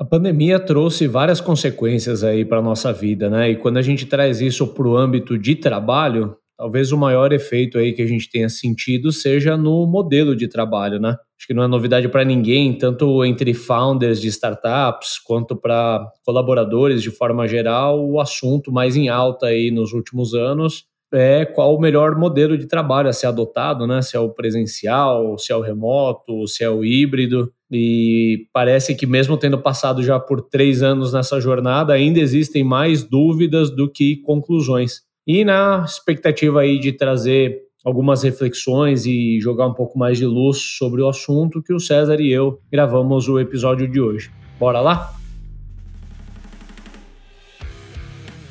A pandemia trouxe várias consequências aí para a nossa vida, né? E quando a gente traz isso para o âmbito de trabalho, talvez o maior efeito aí que a gente tenha sentido seja no modelo de trabalho, né? Acho que não é novidade para ninguém, tanto entre founders de startups quanto para colaboradores de forma geral, o assunto mais em alta aí nos últimos anos é qual o melhor modelo de trabalho a ser adotado, né? Se é o presencial, se é o remoto, se é o híbrido. E parece que mesmo tendo passado já por três anos nessa jornada, ainda existem mais dúvidas do que conclusões. E na expectativa aí de trazer algumas reflexões e jogar um pouco mais de luz sobre o assunto que o César e eu gravamos o episódio de hoje. Bora lá?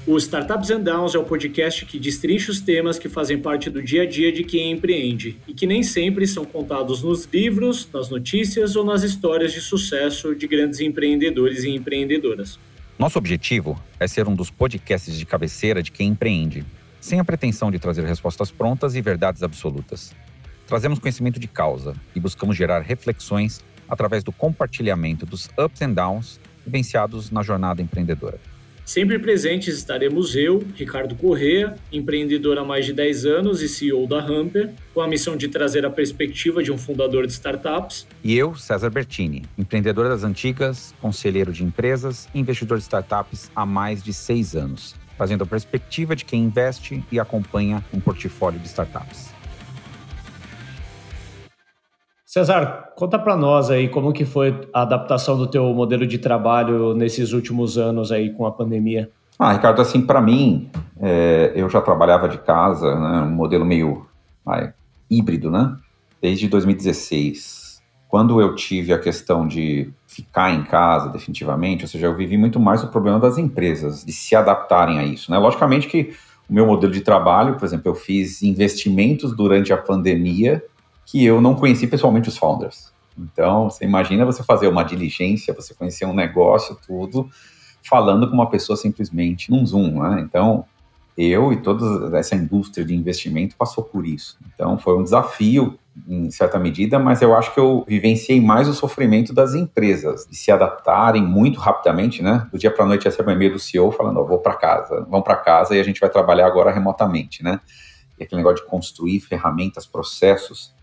O Startups and Downs é o podcast que destrincha os temas que fazem parte do dia a dia de quem empreende e que nem sempre são contados nos livros, nas notícias ou nas histórias de sucesso de grandes empreendedores e empreendedoras. Nosso objetivo é ser um dos podcasts de cabeceira de quem empreende, sem a pretensão de trazer respostas prontas e verdades absolutas. Trazemos conhecimento de causa e buscamos gerar reflexões através do compartilhamento dos ups and downs vivenciados na jornada empreendedora. Sempre presentes estaremos eu, Ricardo Correa, empreendedor há mais de 10 anos e CEO da Hamper, com a missão de trazer a perspectiva de um fundador de startups. E eu, César Bertini, empreendedor das antigas, conselheiro de empresas e investidor de startups há mais de seis anos, trazendo a perspectiva de quem investe e acompanha um portfólio de startups. César, conta para nós aí como que foi a adaptação do teu modelo de trabalho nesses últimos anos aí com a pandemia. Ah, Ricardo, assim, para mim, é, eu já trabalhava de casa, né, um modelo meio ai, híbrido, né, desde 2016. Quando eu tive a questão de ficar em casa definitivamente, ou seja, eu vivi muito mais o problema das empresas, de se adaptarem a isso, né. Logicamente que o meu modelo de trabalho, por exemplo, eu fiz investimentos durante a pandemia que eu não conheci pessoalmente os founders. Então, você imagina você fazer uma diligência, você conhecer um negócio, tudo, falando com uma pessoa simplesmente num Zoom, né? Então, eu e toda essa indústria de investimento passou por isso. Então, foi um desafio em certa medida, mas eu acho que eu vivenciei mais o sofrimento das empresas, de se adaptarem muito rapidamente, né? Do dia para noite recebe um e-mail do CEO falando, oh, vou para casa, vamos para casa e a gente vai trabalhar agora remotamente, né? E aquele negócio de construir ferramentas, processos,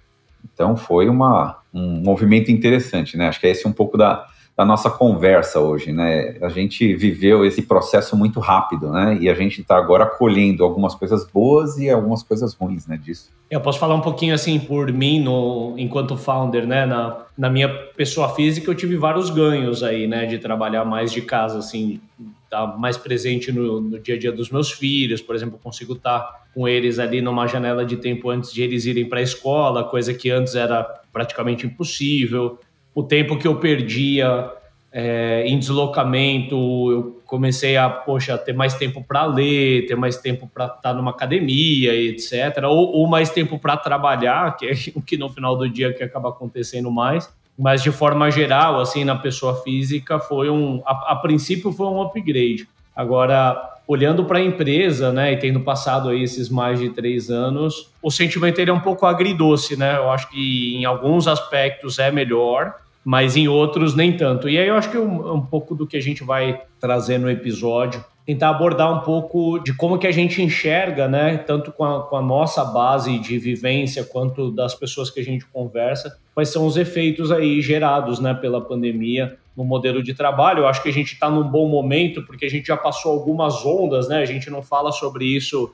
então foi uma, um movimento interessante, né? Acho que esse é um pouco da, da nossa conversa hoje, né? A gente viveu esse processo muito rápido, né? E a gente está agora colhendo algumas coisas boas e algumas coisas ruins, né? Disso. Eu posso falar um pouquinho assim por mim, no, enquanto founder, né? Na, na minha pessoa física, eu tive vários ganhos aí, né? De trabalhar mais de casa, assim, estar tá mais presente no, no, dia a dia dos meus filhos, por exemplo, consigo estar tá com eles ali numa janela de tempo antes de eles irem para a escola, coisa que antes era praticamente impossível. O tempo que eu perdia é, em deslocamento, eu comecei a, poxa, ter mais tempo para ler, ter mais tempo para estar tá numa academia, etc. Ou, ou mais tempo para trabalhar, que é o que no final do dia que acaba acontecendo mais mas de forma geral, assim, na pessoa física, foi um, a, a princípio foi um upgrade. Agora, olhando para a empresa, né, e tendo passado aí esses mais de três anos, o sentimento ele é um pouco agridoce, né? Eu acho que em alguns aspectos é melhor, mas em outros nem tanto. E aí eu acho que um, um pouco do que a gente vai trazer no episódio tentar abordar um pouco de como que a gente enxerga, né, tanto com a, com a, nossa base de vivência quanto das pessoas que a gente conversa, quais são os efeitos aí gerados, né, pela pandemia no modelo de trabalho. Eu acho que a gente está num bom momento porque a gente já passou algumas ondas, né, a gente não fala sobre isso.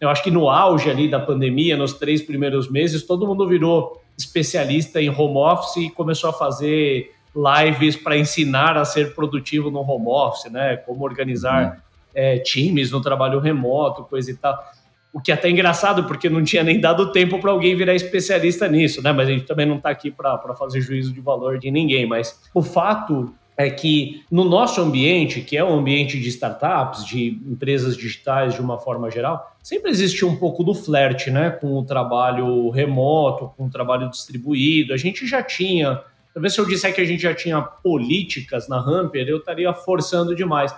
Eu acho que no auge ali da pandemia, nos três primeiros meses, todo mundo virou especialista em home office e começou a fazer lives para ensinar a ser produtivo no home office, né? Como organizar uhum. É, times no trabalho remoto, coisa e tal. O que é até engraçado, porque não tinha nem dado tempo para alguém virar especialista nisso, né? Mas a gente também não está aqui para fazer juízo de valor de ninguém. Mas o fato é que no nosso ambiente, que é o ambiente de startups, de empresas digitais de uma forma geral, sempre existe um pouco do flerte, né? Com o trabalho remoto, com o trabalho distribuído. A gente já tinha Talvez se eu disser que a gente já tinha políticas na Hamper, eu estaria forçando demais.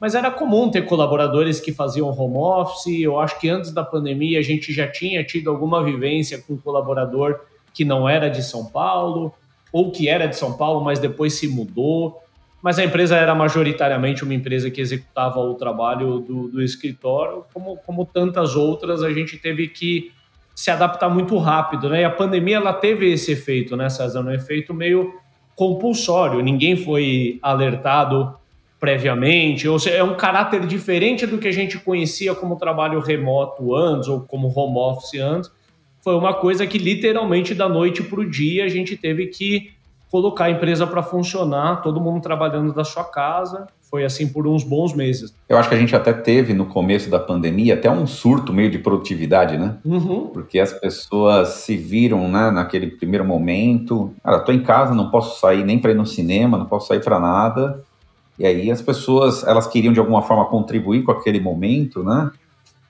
Mas era comum ter colaboradores que faziam home office. Eu acho que antes da pandemia a gente já tinha tido alguma vivência com um colaborador que não era de São Paulo, ou que era de São Paulo, mas depois se mudou. mas a empresa era majoritariamente uma empresa que executava o trabalho do, do escritório, como, como tantas outras, a gente teve que se adaptar muito rápido, né? E a pandemia ela teve esse efeito, né, César? Um efeito meio compulsório. Ninguém foi alertado previamente, ou seja, é um caráter diferente do que a gente conhecia como trabalho remoto antes ou como home office antes. Foi uma coisa que literalmente da noite para o dia a gente teve que colocar a empresa para funcionar, todo mundo trabalhando da sua casa. Foi assim por uns bons meses. Eu acho que a gente até teve no começo da pandemia até um surto meio de produtividade, né? Uhum. Porque as pessoas se viram né, naquele primeiro momento. Cara, tô em casa, não posso sair nem para ir no cinema, não posso sair para nada. E aí as pessoas, elas queriam de alguma forma contribuir com aquele momento, né?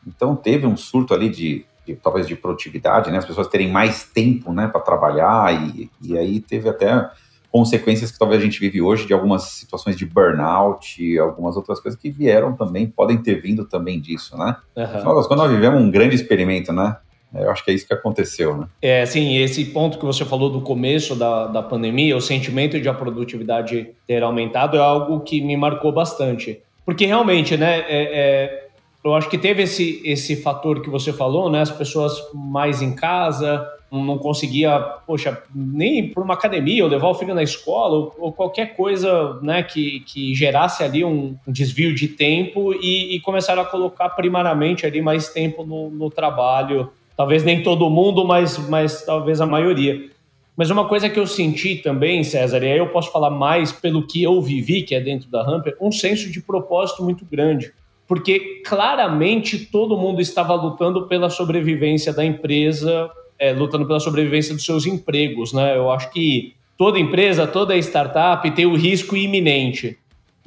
Então teve um surto ali de, de talvez de produtividade, né? As pessoas terem mais tempo, né, para trabalhar e, e aí teve até consequências que talvez a gente vive hoje de algumas situações de burnout e algumas outras coisas que vieram também, podem ter vindo também disso, né? Uhum. Quando nós vivemos um grande experimento, né? Eu acho que é isso que aconteceu, né? É, sim, esse ponto que você falou do começo da, da pandemia, o sentimento de a produtividade ter aumentado é algo que me marcou bastante. Porque realmente, né, é, é, eu acho que teve esse, esse fator que você falou, né, as pessoas mais em casa, não conseguia, poxa, nem por uma academia, ou levar o filho na escola, ou, ou qualquer coisa né, que, que gerasse ali um, um desvio de tempo e, e, começaram a colocar primariamente ali mais tempo no, no trabalho Talvez nem todo mundo, mas, mas talvez a maioria. Mas uma coisa que eu senti também, César, e aí eu posso falar mais pelo que eu vivi, que é dentro da Hamper, um senso de propósito muito grande. Porque claramente todo mundo estava lutando pela sobrevivência da empresa, é, lutando pela sobrevivência dos seus empregos. Né? Eu acho que toda empresa, toda startup tem o risco iminente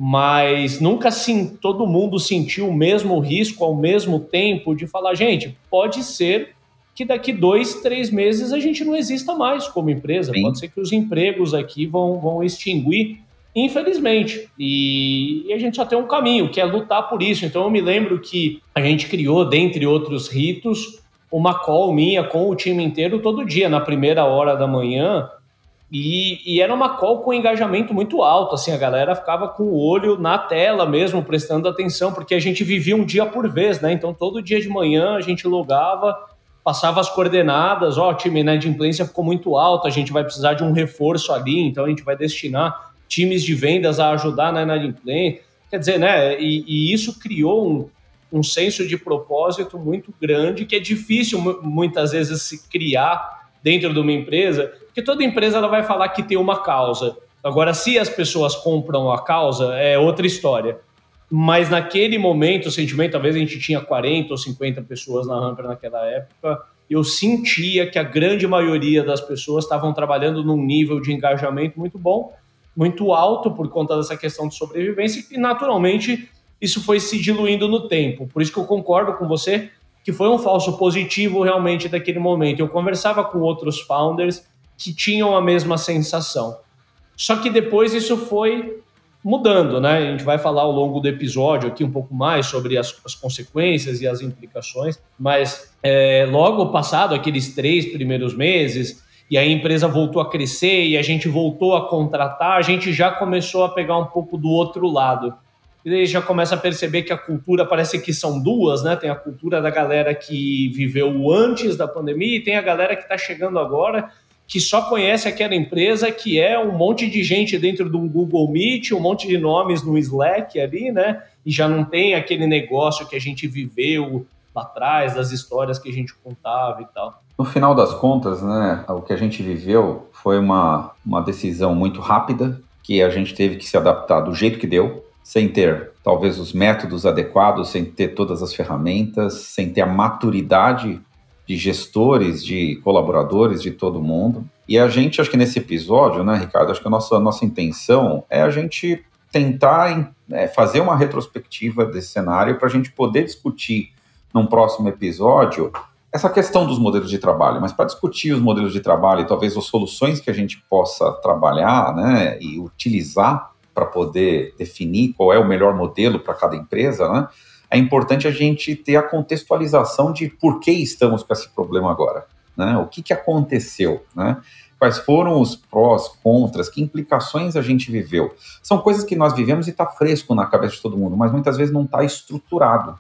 mas nunca sim, todo mundo sentiu o mesmo risco ao mesmo tempo de falar, gente, pode ser que daqui dois, três meses a gente não exista mais como empresa. Sim. Pode ser que os empregos aqui vão, vão extinguir, infelizmente. E, e, a gente só tem um caminho, que é lutar por isso. Então eu me lembro que a gente criou, dentre outros ritos, uma call minha com o time inteiro todo dia, na primeira hora da manhã. E, e, era uma call com engajamento muito alto, assim, a galera ficava com o olho na tela mesmo, prestando atenção, porque a gente vivia um dia por vez, né? Então todo dia de manhã a gente logava passava as coordenadas, ó, oh, time né, de inadimplência ficou muito alto, a gente vai precisar de um reforço ali, então a gente vai destinar times de vendas a ajudar na inadimplência. Quer dizer, né, e, e isso criou um, um senso de propósito muito grande que é difícil muitas vezes se criar dentro de uma empresa, porque toda empresa ela vai falar que tem uma causa. Agora, se as pessoas compram a causa, é outra história. Mas naquele momento, o sentimento, talvez a gente tinha 40 ou 50 pessoas na Hamper naquela época, eu sentia que a grande maioria das pessoas estavam trabalhando num nível de engajamento muito bom, muito alto por conta dessa questão de sobrevivência, e naturalmente isso foi se diluindo no tempo. Por isso que eu concordo com você que foi um falso positivo realmente daquele momento. Eu conversava com outros founders que tinham a mesma sensação. Só que depois isso foi mudando, né? A gente vai falar ao longo do episódio aqui um pouco mais sobre as, as consequências e as implicações, mas é, logo passado aqueles três primeiros meses e a empresa voltou a crescer e a gente voltou a contratar, a gente já começou a pegar um pouco do outro lado. E aí já começa a perceber que a cultura parece que são duas, né? Tem a cultura da galera que viveu antes da pandemia e tem a galera que está chegando agora que só conhece aquela empresa que é um monte de gente dentro de um Google Meet, um monte de nomes no Slack ali, né? E já não tem aquele negócio que a gente viveu lá atrás, das histórias que a gente contava e tal. No final das contas, né, o que a gente viveu foi uma, uma decisão muito rápida, que a gente teve que se adaptar do jeito que deu, sem ter talvez os métodos adequados, sem ter todas as ferramentas, sem ter a maturidade de gestores, de colaboradores, de todo mundo. E a gente, acho que nesse episódio, né, Ricardo, acho que a nossa, a nossa intenção é a gente tentar é, fazer uma retrospectiva desse cenário para a gente poder discutir num próximo episódio essa questão dos modelos de trabalho, mas para discutir os modelos de trabalho e talvez as soluções que a gente possa trabalhar né, e utilizar para poder definir qual é o melhor modelo para cada empresa, né, é importante a gente ter a contextualização de por que estamos com esse problema agora, né? O que, que aconteceu, né? quais foram os prós, contras, que implicações a gente viveu. São coisas que nós vivemos e está fresco na cabeça de todo mundo, mas muitas vezes não está estruturado.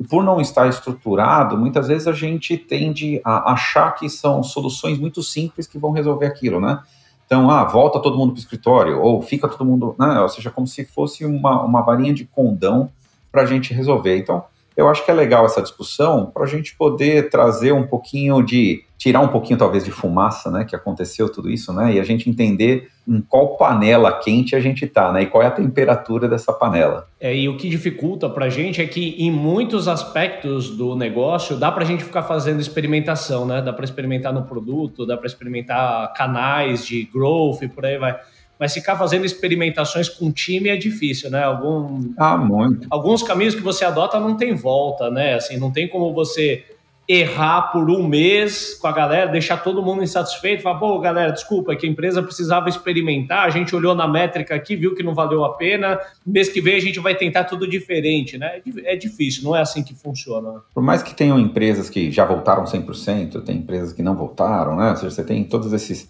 E por não estar estruturado, muitas vezes a gente tende a achar que são soluções muito simples que vão resolver aquilo, né? Então, ah, volta todo mundo para o escritório, ou fica todo mundo, né? Ou seja, como se fosse uma, uma varinha de condão para a gente resolver. Então, eu acho que é legal essa discussão para a gente poder trazer um pouquinho de tirar um pouquinho talvez de fumaça, né, que aconteceu tudo isso, né, e a gente entender em qual panela quente a gente está, né, e qual é a temperatura dessa panela. É, e o que dificulta para a gente é que em muitos aspectos do negócio dá para a gente ficar fazendo experimentação, né, dá para experimentar no produto, dá para experimentar canais de growth e por aí vai mas ficar fazendo experimentações com time é difícil, né? Algum, ah, muito. Alguns caminhos que você adota não tem volta, né? Assim, não tem como você errar por um mês com a galera, deixar todo mundo insatisfeito, falar, pô, galera, desculpa, que a empresa precisava experimentar, a gente olhou na métrica aqui, viu que não valeu a pena, mês que vem a gente vai tentar tudo diferente, né? É, é difícil, não é assim que funciona. Por mais que tenham empresas que já voltaram 100%, tem empresas que não voltaram, né? Ou seja, você tem todos esses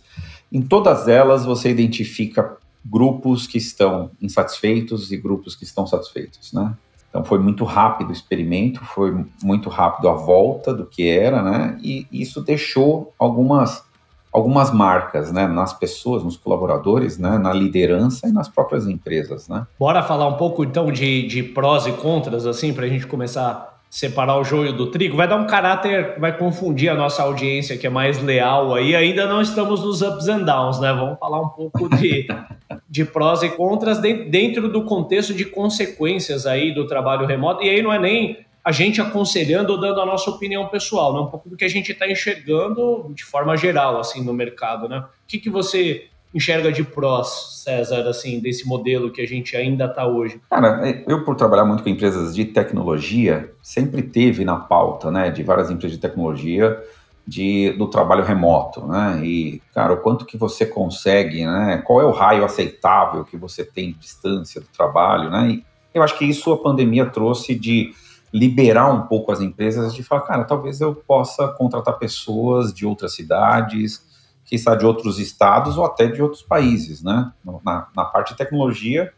em todas elas, você identifica grupos que estão insatisfeitos e grupos que estão satisfeitos, né? Então foi muito rápido o experimento, foi muito rápido a volta do que era, né? E isso deixou algumas algumas marcas, né, nas pessoas, nos colaboradores, né, na liderança e nas próprias empresas, né? Bora falar um pouco então de, de prós e contras, assim, para a gente começar separar o joio do trigo, vai dar um caráter, vai confundir a nossa audiência que é mais leal aí. Ainda não estamos nos ups and downs, né? Vamos falar um pouco de, de prós e contras dentro do contexto de consequências aí do trabalho remoto. E aí não é nem a gente aconselhando ou dando a nossa opinião pessoal, né? Um pouco do que a gente está enxergando de forma geral, assim, no mercado, né? O que, que você enxerga de prós, César, assim, desse modelo que a gente ainda está hoje? Cara, é, eu por trabalhar muito com empresas de tecnologia, sempre teve na pauta, né, de várias empresas de tecnologia, de, do trabalho remoto, né, e, cara, o quanto que você consegue, né, qual é o raio aceitável que você tem de distância do trabalho, né, e eu acho que isso a pandemia trouxe de liberar um pouco as empresas de falar, cara, talvez eu possa contratar pessoas de outras cidades, que está de outros estados ou até de outros países, né? Na, na parte de tecnologia,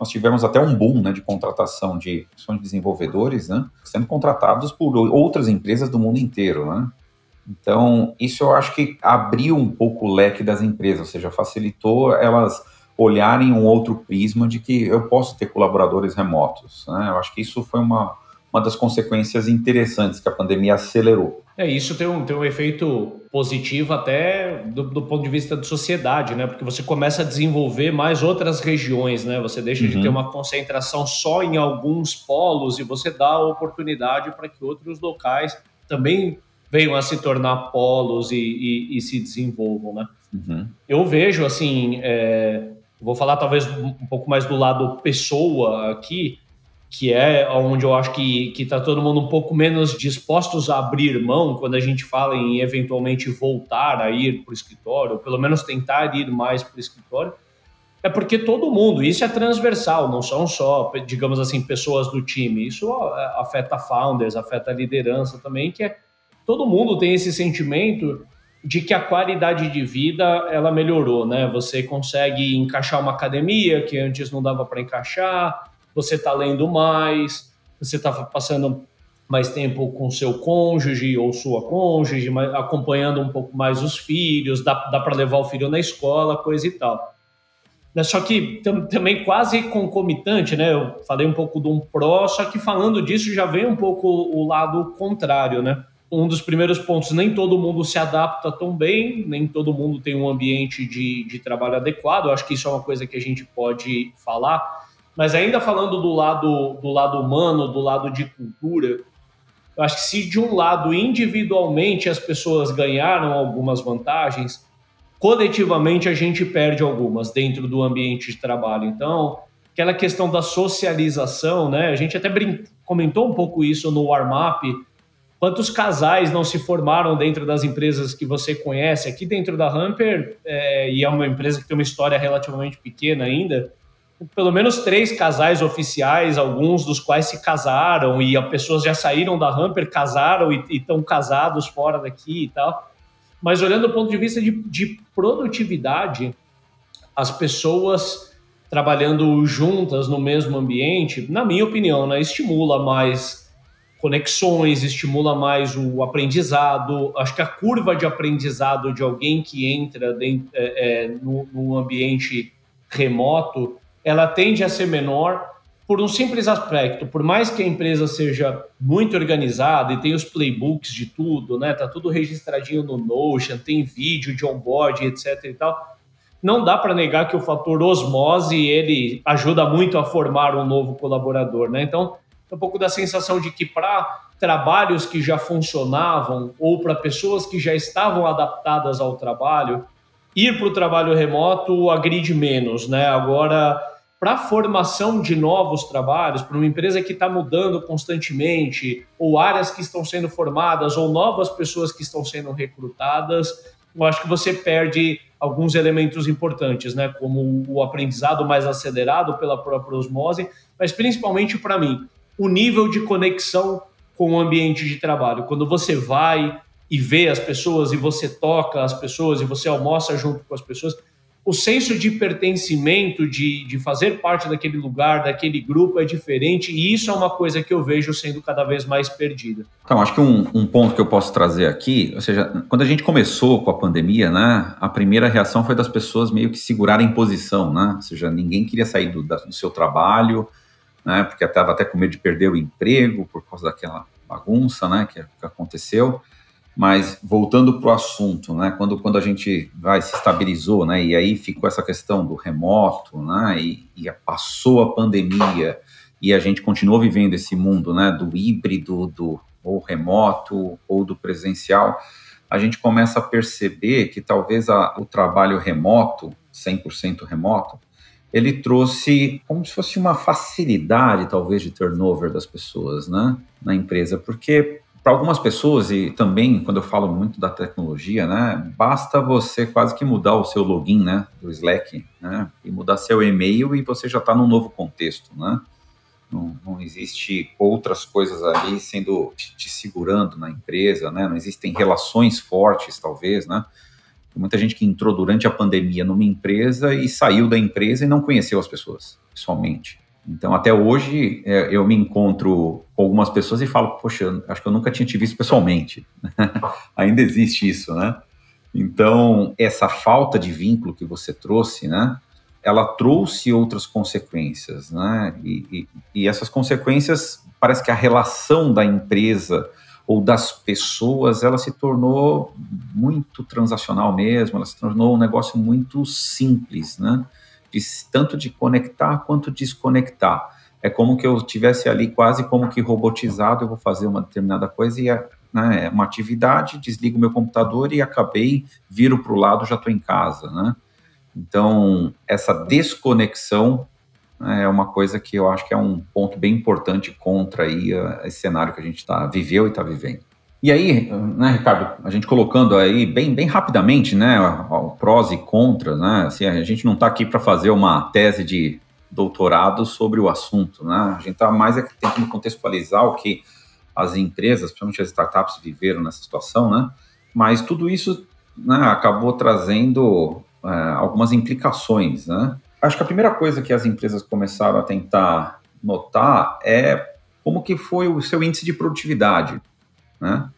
nós tivemos até um boom né, de contratação de, de desenvolvedores, né? Sendo contratados por outras empresas do mundo inteiro, né? Então, isso eu acho que abriu um pouco o leque das empresas, ou seja, facilitou elas olharem um outro prisma de que eu posso ter colaboradores remotos. Né? Eu acho que isso foi uma, uma das consequências interessantes que a pandemia acelerou. É, isso tem um, tem um efeito positivo até do, do, ponto de vista de sociedade, né? Porque você começa a desenvolver mais outras regiões, né? Você deixa uhum. de ter uma concentração só em alguns polos e você dá a oportunidade para que outros locais também venham a se tornar polos e, e, e se desenvolvam, né? Uhum. Eu vejo, assim, é, vou falar talvez um pouco mais do lado pessoa aqui, que é onde eu acho que está todo mundo um pouco menos dispostos a abrir mão quando a gente fala em eventualmente voltar a ir para o escritório, ou pelo menos tentar ir mais para o escritório, é porque todo mundo, isso é transversal, não são só, digamos assim, pessoas do time, isso afeta founders, afeta a liderança também, que é todo mundo tem esse sentimento de que a qualidade de vida ela melhorou, né? Você consegue encaixar uma academia que antes não dava para encaixar, você está lendo mais, você está passando mais tempo com seu cônjuge ou sua cônjuge, acompanhando um pouco mais os filhos, dá, dá para levar o filho na escola, coisa e tal. Só que também quase concomitante, né? Eu falei um pouco de um pró, só que falando disso já vem um pouco o lado contrário, né? Um dos primeiros pontos, nem todo mundo se adapta tão bem, nem todo mundo tem um ambiente de, de trabalho adequado. Eu acho que isso é uma coisa que a gente pode falar mas ainda falando do lado, do lado humano, do lado de cultura, eu acho que se de um lado individualmente as pessoas ganharam algumas vantagens, coletivamente a gente perde algumas dentro do ambiente de trabalho. Então, aquela questão da socialização, né? A gente até comentou um pouco isso no warm-up. Quantos casais não se formaram dentro das empresas que você conhece? Aqui dentro da Hamper, é, e é uma empresa que tem uma história relativamente pequena ainda, pelo menos três casais oficiais, alguns dos quais se casaram e as pessoas já saíram da Hamper, casaram e estão casados fora daqui e tal. Mas olhando do ponto de vista de, de produtividade, as pessoas trabalhando juntas no mesmo ambiente, na minha opinião, né, estimula mais conexões, estimula mais o aprendizado. Acho que a curva de aprendizado de alguém que entra dentro, é, é, no, no ambiente remoto, ela tende a ser menor por um simples aspecto. Por mais que a empresa seja muito organizada e tenha os playbooks de tudo, né? Tá tudo registradinho no Notion, tem vídeo de onboard, etc e tal não dá para negar que o fator osmose ele ajuda muito a formar um novo colaborador, né? Então, um pouco da sensação de que para trabalhos que já funcionavam ou para pessoas que já estavam adaptadas ao trabalho, ir para o trabalho remoto agride menos, né? Agora, para a formação de novos trabalhos, para uma empresa que está mudando constantemente, ou áreas que estão sendo formadas, ou novas pessoas que estão sendo recrutadas, eu acho que você perde alguns elementos importantes, né? Como o aprendizado mais acelerado pela própria osmose, mas principalmente para mim, o nível de conexão com o ambiente de trabalho. Quando você vai e vê as pessoas e você toca as pessoas e você almoça junto com as pessoas, o senso de pertencimento, de, de fazer parte daquele lugar, daquele grupo é diferente e isso é uma coisa que eu vejo sendo cada vez mais perdida. Então, acho que um, um ponto que eu posso trazer aqui, ou seja, quando a gente começou com a pandemia, né, a primeira reação foi das pessoas meio que segurarem posição, né, ou seja, ninguém queria sair do, do seu trabalho, né, porque estava até com medo de perder o emprego por causa daquela bagunça, né, que, que aconteceu. Mas voltando para o assunto, né, quando, quando a gente vai se estabilizou, né, e aí ficou essa questão do remoto, né, e, e passou a pandemia e a gente continuou vivendo esse mundo, né, do híbrido, do ou remoto ou do presencial, a gente começa a perceber que talvez a, o trabalho remoto, 100% remoto, ele trouxe como se fosse uma facilidade, talvez, de turnover das pessoas né, na empresa, porque para algumas pessoas, e também quando eu falo muito da tecnologia, né, basta você quase que mudar o seu login né, do Slack né, e mudar seu e-mail e você já está num novo contexto. Né? Não, não, existe outras coisas ali sendo te, segurando na empresa, né? não existem relações fortes, talvez. Né? Tem muita gente que entrou durante a pandemia numa empresa e saiu da empresa e não conheceu as pessoas pessoalmente. Então, até hoje, é, eu me encontro com algumas pessoas e falo, poxa, acho que eu nunca tinha te visto pessoalmente. Ainda existe isso, né? Então, essa falta de vínculo que você trouxe, né? Ela trouxe outras consequências, né? E, e, e essas consequências, parece que a relação da empresa ou das pessoas, ela se tornou muito transacional mesmo, ela se tornou um negócio muito simples, né? De, tanto de conectar quanto desconectar. É como que eu tivesse ali quase como que robotizado, eu vou fazer uma determinada coisa e é né, uma atividade, desligo meu computador e acabei, viro para o lado, já estou em casa, né? Então, essa desconexão né, é uma coisa que eu acho que é um ponto bem importante contra aí esse cenário que a gente tá, viveu e está vivendo. E aí, né, Ricardo, a gente colocando aí bem, bem rapidamente, né, prós e contras, né, assim, a gente não está aqui para fazer uma tese de doutorado sobre o assunto, né, a gente está mais é tentando contextualizar o que as empresas, principalmente as startups, viveram nessa situação, né, mas tudo isso né, acabou trazendo é, algumas implicações, né. Acho que a primeira coisa que as empresas começaram a tentar notar é como que foi o seu índice de produtividade, né?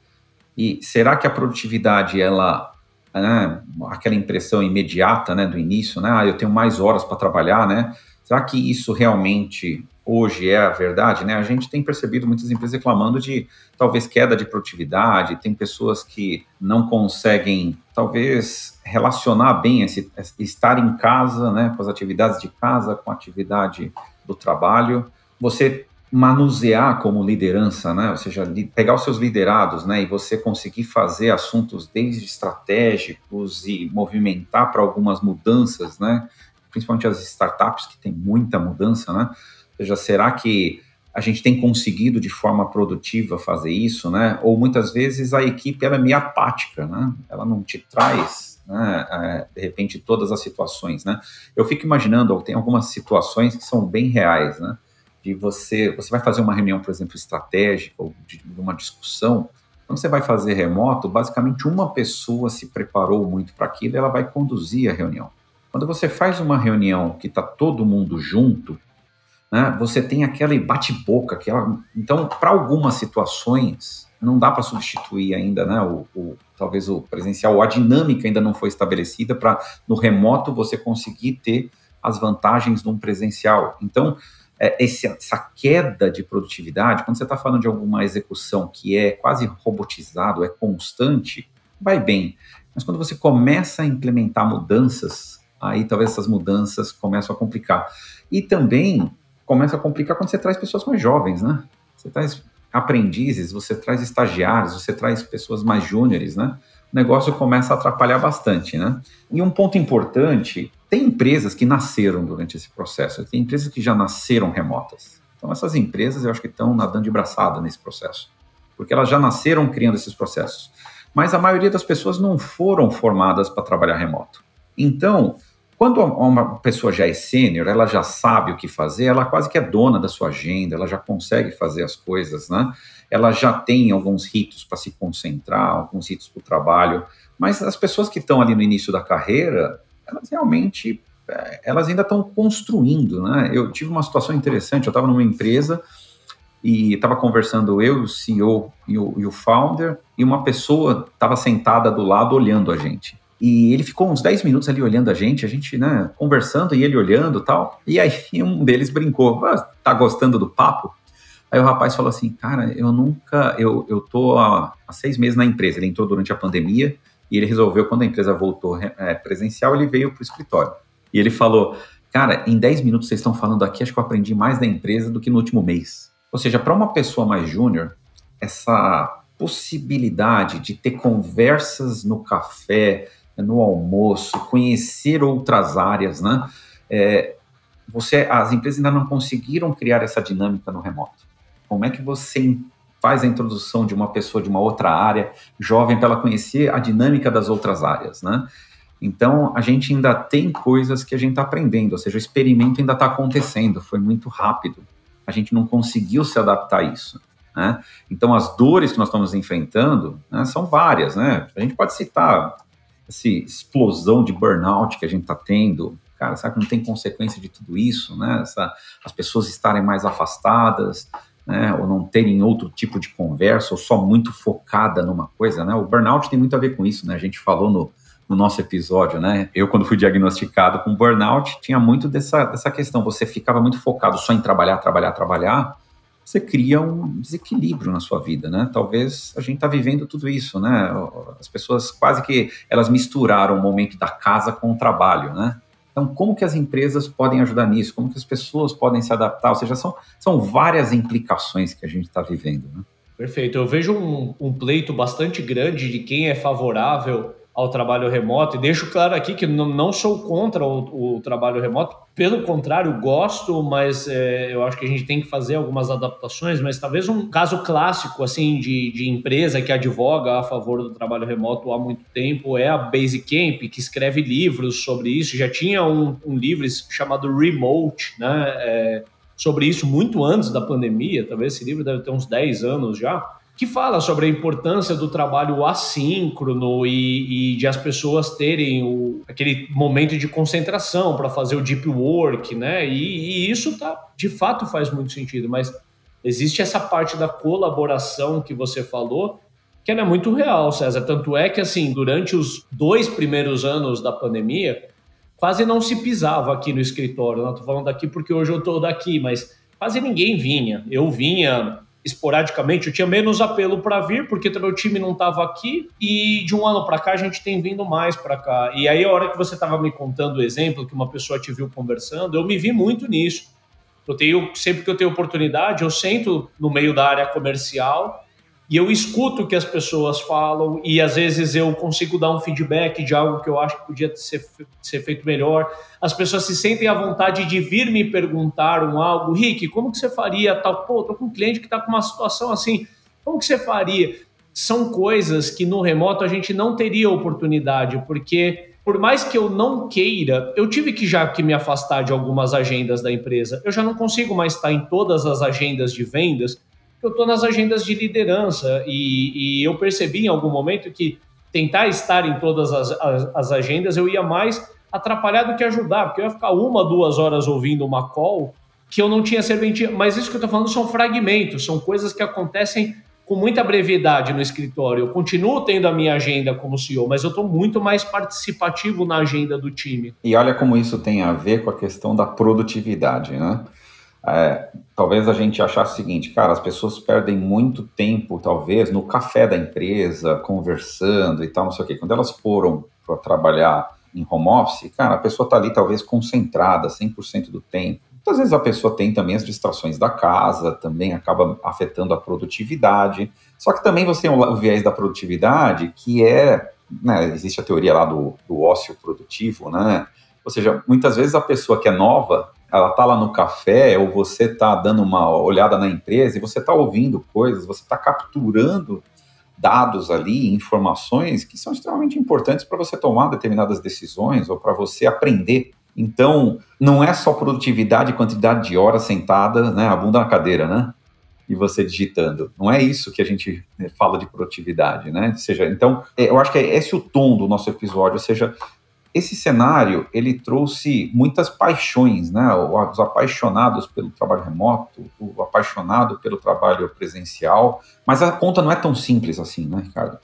E será que a produtividade, ela, né, aquela impressão imediata, né, do início, né, ah, eu tenho mais horas para trabalhar, né? Será que isso realmente hoje é a verdade, né? A gente tem percebido muitas empresas reclamando de talvez queda de produtividade, tem pessoas que não conseguem talvez relacionar bem esse, estar em casa, né, com as atividades de casa, com a atividade do trabalho. Você manusear como liderança, né? Ou seja, pegar os seus liderados, né? E você conseguir fazer assuntos desde estratégicos e movimentar para algumas mudanças, né? Principalmente as startups que tem muita mudança, né? Ou seja, será que a gente tem conseguido de forma produtiva fazer isso, né? Ou muitas vezes a equipe ela é meio apática, né? Ela não te traz, né? É, de repente todas as situações, né? Eu fico imaginando, tem algumas situações que são bem reais, né? De você, você vai fazer uma reunião, por exemplo, estratégica ou de uma discussão, Quando você vai fazer remoto, basicamente uma pessoa se preparou muito para aquilo ela vai conduzir a reunião. Quando você faz uma reunião que está todo mundo junto, né, você tem aquela bate-boca, aquela. Então, para algumas situações, não dá para substituir ainda, né? O, o, talvez o presencial, a dinâmica ainda não foi estabelecida para no remoto você conseguir ter as vantagens de um presencial. Então, é, essa queda de produtividade, quando você está falando de alguma execução que é quase robotizado, é constante, vai bem. Mas quando você começa a implementar mudanças, aí talvez essas mudanças começam a complicar. E também começa a complicar quando você traz pessoas mais jovens, né? Você traz aprendizes, você traz estagiários, você traz pessoas mais júniores, né? O negócio começa a atrapalhar bastante, né? E um ponto importante tem empresas que nasceram durante esse processo, tem empresas que já nasceram remotas. Então, essas empresas eu acho que estão nadando de braçada nesse processo, porque elas já nasceram criando esses processos. Mas a maioria das pessoas não foram formadas para trabalhar remoto. Então, quando uma pessoa já é sênior, ela já sabe o que fazer, ela quase que é dona da sua agenda, ela já consegue fazer as coisas, né? Ela já tem alguns ritos para se concentrar, alguns ritos para o trabalho. Mas as pessoas que estão ali no início da carreira, elas realmente é, elas ainda estão construindo, né? Eu tive uma situação interessante, eu estava numa empresa e estava conversando eu, o CEO e o, e o founder, e uma pessoa estava sentada do lado olhando a gente. E ele ficou uns 10 minutos ali olhando a gente, a gente, né, conversando e ele olhando tal. E aí um deles brincou, ah, tá gostando do papo? Aí o rapaz falou assim, cara, eu nunca, eu, eu tô há, há seis meses na empresa, ele entrou durante a pandemia, e ele resolveu, quando a empresa voltou é, presencial, ele veio para o escritório. E ele falou: Cara, em 10 minutos vocês estão falando aqui, acho que eu aprendi mais da empresa do que no último mês. Ou seja, para uma pessoa mais júnior, essa possibilidade de ter conversas no café, no almoço, conhecer outras áreas, né? É, você, as empresas ainda não conseguiram criar essa dinâmica no remoto. Como é que você faz a introdução de uma pessoa de uma outra área, jovem, para ela conhecer a dinâmica das outras áreas, né? Então, a gente ainda tem coisas que a gente está aprendendo, ou seja, o experimento ainda está acontecendo, foi muito rápido. A gente não conseguiu se adaptar a isso. Né? Então, as dores que nós estamos enfrentando né, são várias. Né? A gente pode citar essa explosão de burnout que a gente está tendo. Cara, sabe que não tem consequência de tudo isso? Né? Essa, as pessoas estarem mais afastadas, né, ou não terem outro tipo de conversa, ou só muito focada numa coisa, né? O burnout tem muito a ver com isso, né? A gente falou no, no nosso episódio, né? Eu, quando fui diagnosticado com burnout, tinha muito dessa, dessa questão. Você ficava muito focado só em trabalhar, trabalhar, trabalhar, você cria um desequilíbrio na sua vida, né? Talvez a gente está vivendo tudo isso, né? As pessoas quase que elas misturaram o momento da casa com o trabalho, né? Então, como que as empresas podem ajudar nisso? Como que as pessoas podem se adaptar? Ou seja, são, são várias implicações que a gente está vivendo. Né? Perfeito. Eu vejo um, um pleito bastante grande de quem é favorável ao trabalho remoto. E deixo claro aqui que não, não sou contra o, o, trabalho remoto, pelo contrário, gosto, mas é, eu acho que a gente tem que fazer algumas adaptações. Mas talvez um caso clássico assim de, de empresa que advoga a favor do trabalho remoto há muito tempo é a Basecamp, que escreve livros sobre isso. Já tinha um, um livro chamado Remote, né? É, sobre isso muito antes da pandemia, talvez esse livro deve ter uns 10 anos já que fala sobre a importância do trabalho assíncrono e, e de as pessoas terem o, aquele momento de concentração para fazer o deep work, né? E, e, isso tá, de fato faz muito sentido, mas existe essa parte da colaboração que você falou que ela é muito real, César. Tanto é que, assim, durante os dois primeiros anos da pandemia, quase não se pisava aqui no escritório. Não estou falando daqui porque hoje eu estou daqui, mas quase ninguém vinha. Eu vinha esporadicamente, eu tinha menos apelo para vir, porque meu time não estava aqui, e de um ano para cá a gente tem vindo mais para cá. E aí, a hora que você estava me contando o exemplo, que uma pessoa te viu conversando, eu me vi muito nisso. Eu tenho, sempre que eu tenho oportunidade, eu sento no meio da área comercial e eu escuto o que as pessoas falam e às vezes eu consigo dar um feedback de algo que eu acho que podia ser, ser feito melhor. As pessoas se sentem à vontade de vir me perguntar um algo, Rick, como que você faria tal? Pô, tô com um cliente que está com uma situação assim, como que você faria? São coisas que no remoto a gente não teria oportunidade, porque por mais que eu não queira, eu tive que já que me afastar de algumas agendas da empresa. Eu já não consigo mais estar em todas as agendas de vendas que eu estou nas agendas de liderança e, e, eu percebi em algum momento que tentar estar em todas as, as, as, agendas eu ia mais atrapalhar do que ajudar, porque eu ia ficar uma, duas horas ouvindo uma call que eu não tinha serventia. Mas isso que eu estou falando são fragmentos, são coisas que acontecem com muita brevidade no escritório. Eu continuo tendo a minha agenda como CEO, mas eu estou muito mais participativo na agenda do time. E olha como isso tem a ver com a questão da produtividade, né? É, talvez a gente achasse o seguinte, cara, as pessoas perdem muito tempo, talvez, no café da empresa, conversando e tal, não sei o quê. Quando elas foram para trabalhar em home office, cara, a pessoa está ali talvez concentrada 100% do tempo. Muitas vezes a pessoa tem também as distrações da casa, também acaba afetando a produtividade. Só que também você tem o viés da produtividade, que é, né, existe a teoria lá do, do ócio produtivo, né? Ou seja, muitas vezes a pessoa que é nova, ela tá lá no café ou você tá dando uma olhada na empresa e você tá ouvindo coisas, você tá capturando dados ali, informações que são extremamente importantes para você tomar determinadas decisões ou para você aprender. Então, não é só produtividade e quantidade de horas sentada, né, a bunda na cadeira, né? E você digitando. Não é isso que a gente né, fala de produtividade, né? Ou seja, então, é, eu acho que é esse o tom do nosso episódio, ou seja, esse cenário ele trouxe muitas paixões, né? Os apaixonados pelo trabalho remoto, o apaixonado pelo trabalho presencial, mas a conta não é tão simples assim, né, Ricardo?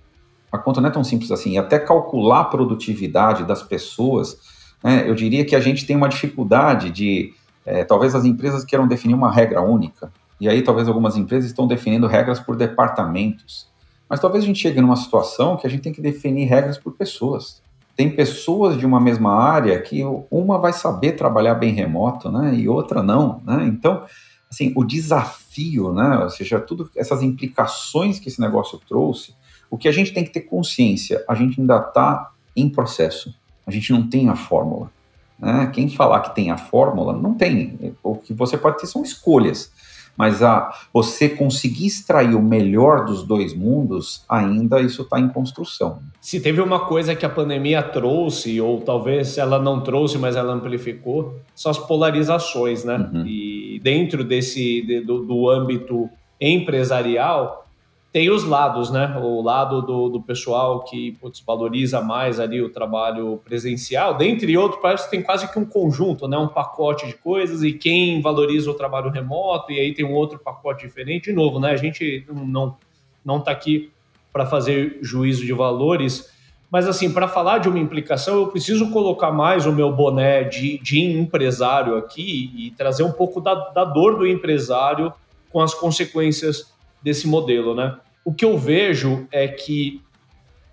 A conta não é tão simples assim. E até calcular a produtividade das pessoas, né, eu diria que a gente tem uma dificuldade de, é, talvez as empresas queiram definir uma regra única, e aí talvez algumas empresas estão definindo regras por departamentos. Mas talvez a gente chegue numa situação que a gente tem que definir regras por pessoas tem pessoas de uma mesma área que uma vai saber trabalhar bem remoto, né, e outra não, né? Então, assim, o desafio, né, ou seja, tudo essas implicações que esse negócio trouxe, o que a gente tem que ter consciência, a gente ainda está em processo, a gente não tem a fórmula. Né? Quem falar que tem a fórmula, não tem. O que você pode ter são escolhas mas a você conseguir extrair o melhor dos dois mundos, ainda isso está em construção. Se teve uma coisa que a pandemia trouxe, ou talvez ela não trouxe, mas ela amplificou, são as polarizações, né? Uhum. E dentro desse de, do, do âmbito empresarial, tem os lados, né? O lado do, do pessoal que putz, valoriza mais ali o trabalho presencial, dentre outros, parece que tem quase que um conjunto, né? Um pacote de coisas, e quem valoriza o trabalho remoto, e aí tem um outro pacote diferente. De novo, né? A gente não não está aqui para fazer juízo de valores, mas assim, para falar de uma implicação, eu preciso colocar mais o meu boné de, de empresário aqui e trazer um pouco da, da dor do empresário com as consequências desse modelo, né? o que eu vejo é que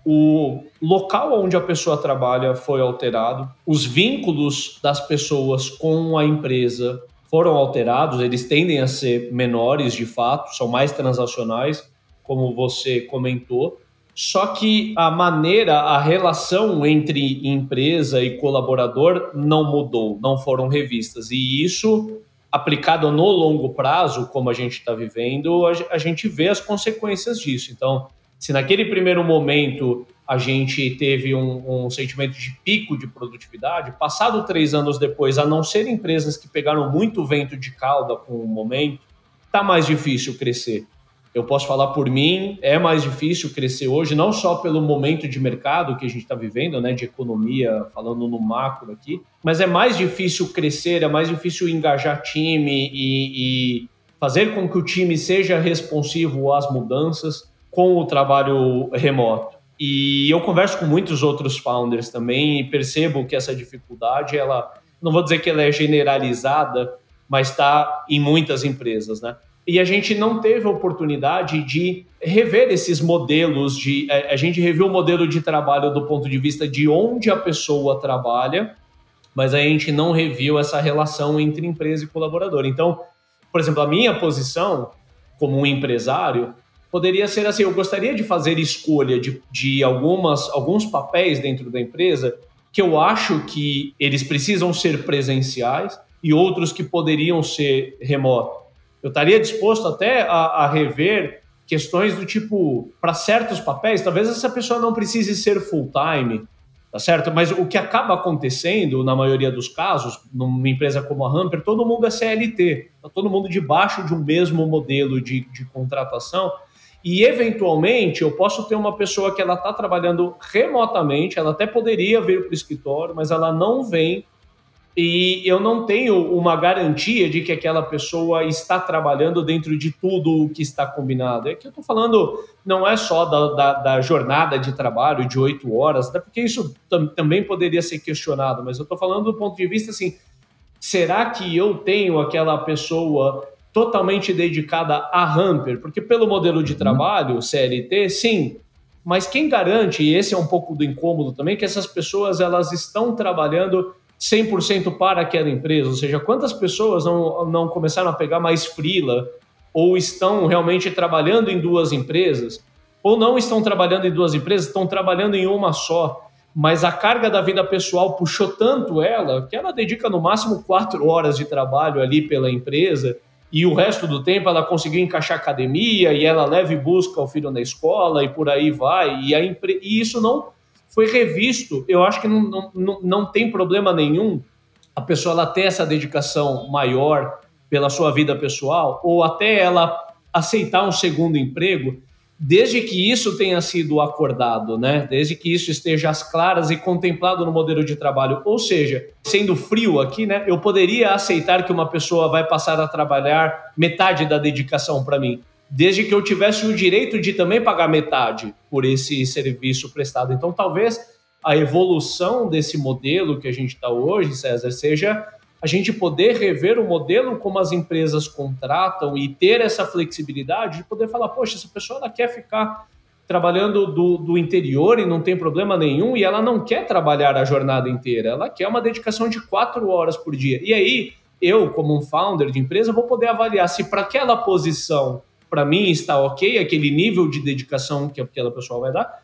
o local onde a pessoa trabalha foi alterado, os vínculos das pessoas com a empresa foram alterados, eles tendem a ser menores de fato, são mais transacionais, como você comentou. Só que a maneira, a relação entre empresa e colaborador não mudou, não foram revistas. E isso aplicado no longo prazo, como a gente está vivendo, a, gente vê as consequências disso. Então, se naquele primeiro momento a gente teve um, um, sentimento de pico de produtividade, passado três anos depois, a não ser empresas que pegaram muito vento de cauda com o momento, está mais difícil crescer eu posso falar por mim, é mais difícil crescer hoje, não só pelo momento de mercado que a gente está vivendo, né, de economia, falando no macro aqui, mas é mais difícil crescer, é mais difícil engajar time e, e fazer com que o time seja responsivo às mudanças com o trabalho remoto. E eu converso com muitos outros founders também e percebo que essa dificuldade, ela, não vou dizer que ela é generalizada, mas está em muitas empresas, né? E a gente não teve a oportunidade de rever esses modelos de é, a gente reviu o modelo de trabalho do ponto de vista de onde a pessoa trabalha, mas a gente não reviu essa relação entre empresa e colaborador. Então, por exemplo, a minha posição como um empresário poderia ser assim: eu gostaria de fazer escolha de, de algumas, alguns papéis dentro da empresa que eu acho que eles precisam ser presenciais e outros que poderiam ser remotos eu estaria disposto até a, a rever questões do tipo, para certos papéis, talvez essa pessoa não precise ser full-time, tá certo? Mas o que acaba acontecendo, na maioria dos casos, numa empresa como a Hamper, todo mundo é CLT, tá todo mundo debaixo de um mesmo modelo de, de contratação, e eventualmente eu posso ter uma pessoa que ela está trabalhando remotamente, ela até poderia vir para o escritório, mas ela não vem e eu não tenho uma garantia de que aquela pessoa está trabalhando dentro de tudo o que está combinado. É que eu estou falando não é só da, da, da, jornada de trabalho de oito horas, até porque isso tam, também poderia ser questionado, mas eu estou falando do ponto de vista assim, será que eu tenho aquela pessoa totalmente dedicada a Hamper? Porque pelo modelo de uhum. trabalho, CLT, sim, mas quem garante, e esse é um pouco do incômodo também, que essas pessoas elas estão trabalhando 100% para aquela empresa, ou seja, quantas pessoas não, não começaram a pegar mais frila ou estão realmente trabalhando em duas empresas, ou não estão trabalhando em duas empresas, estão trabalhando em uma só, mas a carga da vida pessoal puxou tanto ela que ela dedica no máximo quatro horas de trabalho ali pela empresa e o resto do tempo ela conseguiu encaixar academia e ela leva e busca o filho na escola e por aí vai, e, a e isso não foi revisto. Eu acho que não, não, não tem problema nenhum a pessoa ela ter essa dedicação maior pela sua vida pessoal ou até ela aceitar um segundo emprego, desde que isso tenha sido acordado, né? Desde que isso esteja às claras e contemplado no modelo de trabalho. Ou seja, sendo frio aqui, né? Eu poderia aceitar que uma pessoa vai passar a trabalhar metade da dedicação para mim desde que eu tivesse o direito de também pagar metade por esse serviço prestado. Então, talvez a evolução desse modelo que a gente está hoje, César, seja a gente poder rever o modelo como as empresas contratam e ter essa flexibilidade de poder falar, poxa, essa pessoa ela quer ficar trabalhando do, do interior e não tem problema nenhum, e ela não quer trabalhar a jornada inteira, ela quer uma dedicação de quatro horas por dia. E aí, eu, como um founder de empresa, vou poder avaliar se para aquela posição para mim está ok, aquele nível de dedicação que aquela pessoa vai dar,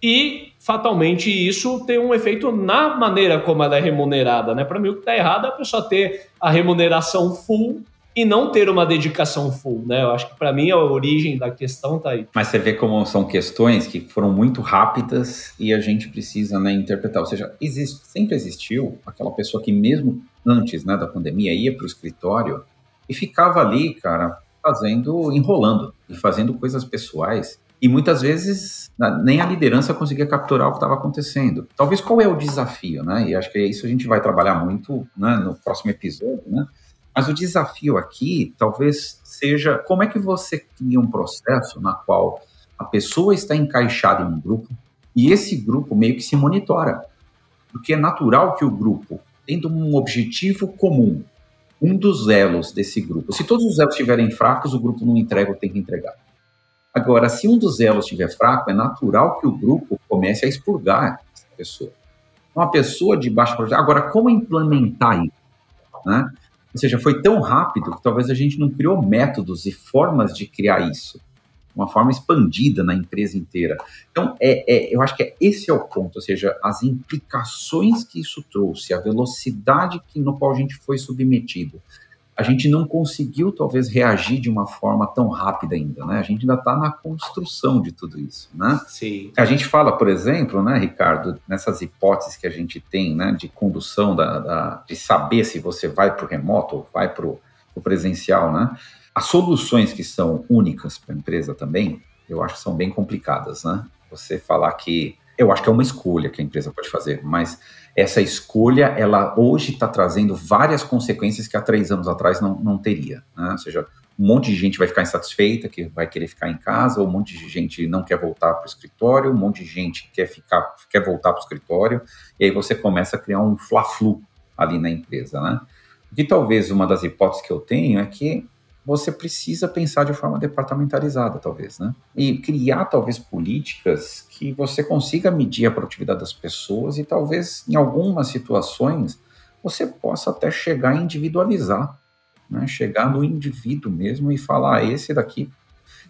e fatalmente isso tem um efeito na maneira como ela é remunerada, né? Para mim o que está errado é a pessoa ter a remuneração full e não ter uma dedicação full, né? Eu acho que para mim a origem da questão tá aí. Mas você vê como são questões que foram muito rápidas e a gente precisa né, interpretar. Ou seja, existe, sempre existiu aquela pessoa que mesmo antes né, da pandemia ia para o escritório e ficava ali, cara, fazendo, enrolando e fazendo coisas pessoais. E muitas vezes nem a liderança conseguia capturar o que estava acontecendo. Talvez qual é o desafio, né? E acho que é isso a gente vai trabalhar muito né, no próximo episódio, né? Mas o desafio aqui talvez seja como é que você cria um processo na qual a pessoa está encaixada em um grupo e esse grupo meio que se monitora. Porque é natural que o grupo, tendo um objetivo comum, um dos elos desse grupo. Se todos os elos estiverem fracos, o grupo não entrega o que tem que entregar. Agora, se um dos elos estiver fraco, é natural que o grupo comece a expurgar essa pessoa. Uma pessoa de baixo projeto. Agora, como implementar isso? Né? Ou seja, foi tão rápido que talvez a gente não criou métodos e formas de criar isso uma forma expandida na empresa inteira. Então, é, é, eu acho que é, esse é o ponto, ou seja, as implicações que isso trouxe, a velocidade que, no qual a gente foi submetido. A gente não conseguiu, talvez, reagir de uma forma tão rápida ainda, né? A gente ainda está na construção de tudo isso, né? Sim. A gente fala, por exemplo, né, Ricardo, nessas hipóteses que a gente tem, né, de condução, da, da de saber se você vai para o remoto ou vai para o presencial, né? As soluções que são únicas para a empresa também, eu acho que são bem complicadas, né? Você falar que. Eu acho que é uma escolha que a empresa pode fazer, mas essa escolha, ela hoje está trazendo várias consequências que há três anos atrás não, não teria. Né? Ou seja, um monte de gente vai ficar insatisfeita, que vai querer ficar em casa, ou um monte de gente não quer voltar para o escritório, um monte de gente quer ficar, quer voltar para o escritório, e aí você começa a criar um fla-flu ali na empresa, né? E talvez uma das hipóteses que eu tenho é que você precisa pensar de forma departamentalizada, talvez, né? E criar, talvez, políticas que você consiga medir a produtividade das pessoas e talvez, em algumas situações, você possa até chegar a individualizar, né? Chegar no indivíduo mesmo e falar, ah, esse daqui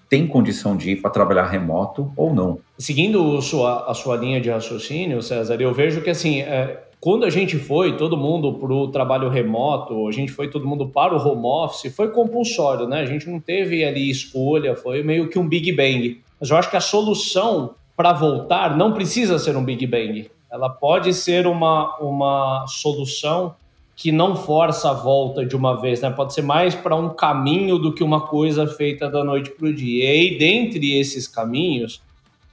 tem condição de ir para trabalhar remoto ou não. Seguindo sua, a sua linha de raciocínio, César, eu vejo que, assim, é quando a gente foi, todo mundo para o trabalho remoto, a gente foi todo mundo para o home office, foi compulsório, né? A gente não teve ali escolha, foi meio que um Big Bang. Mas eu acho que a solução para voltar não precisa ser um Big Bang. Ela pode ser uma, uma solução que não força a volta de uma vez, né? Pode ser mais para um caminho do que uma coisa feita da noite para o dia. E aí, dentre esses caminhos,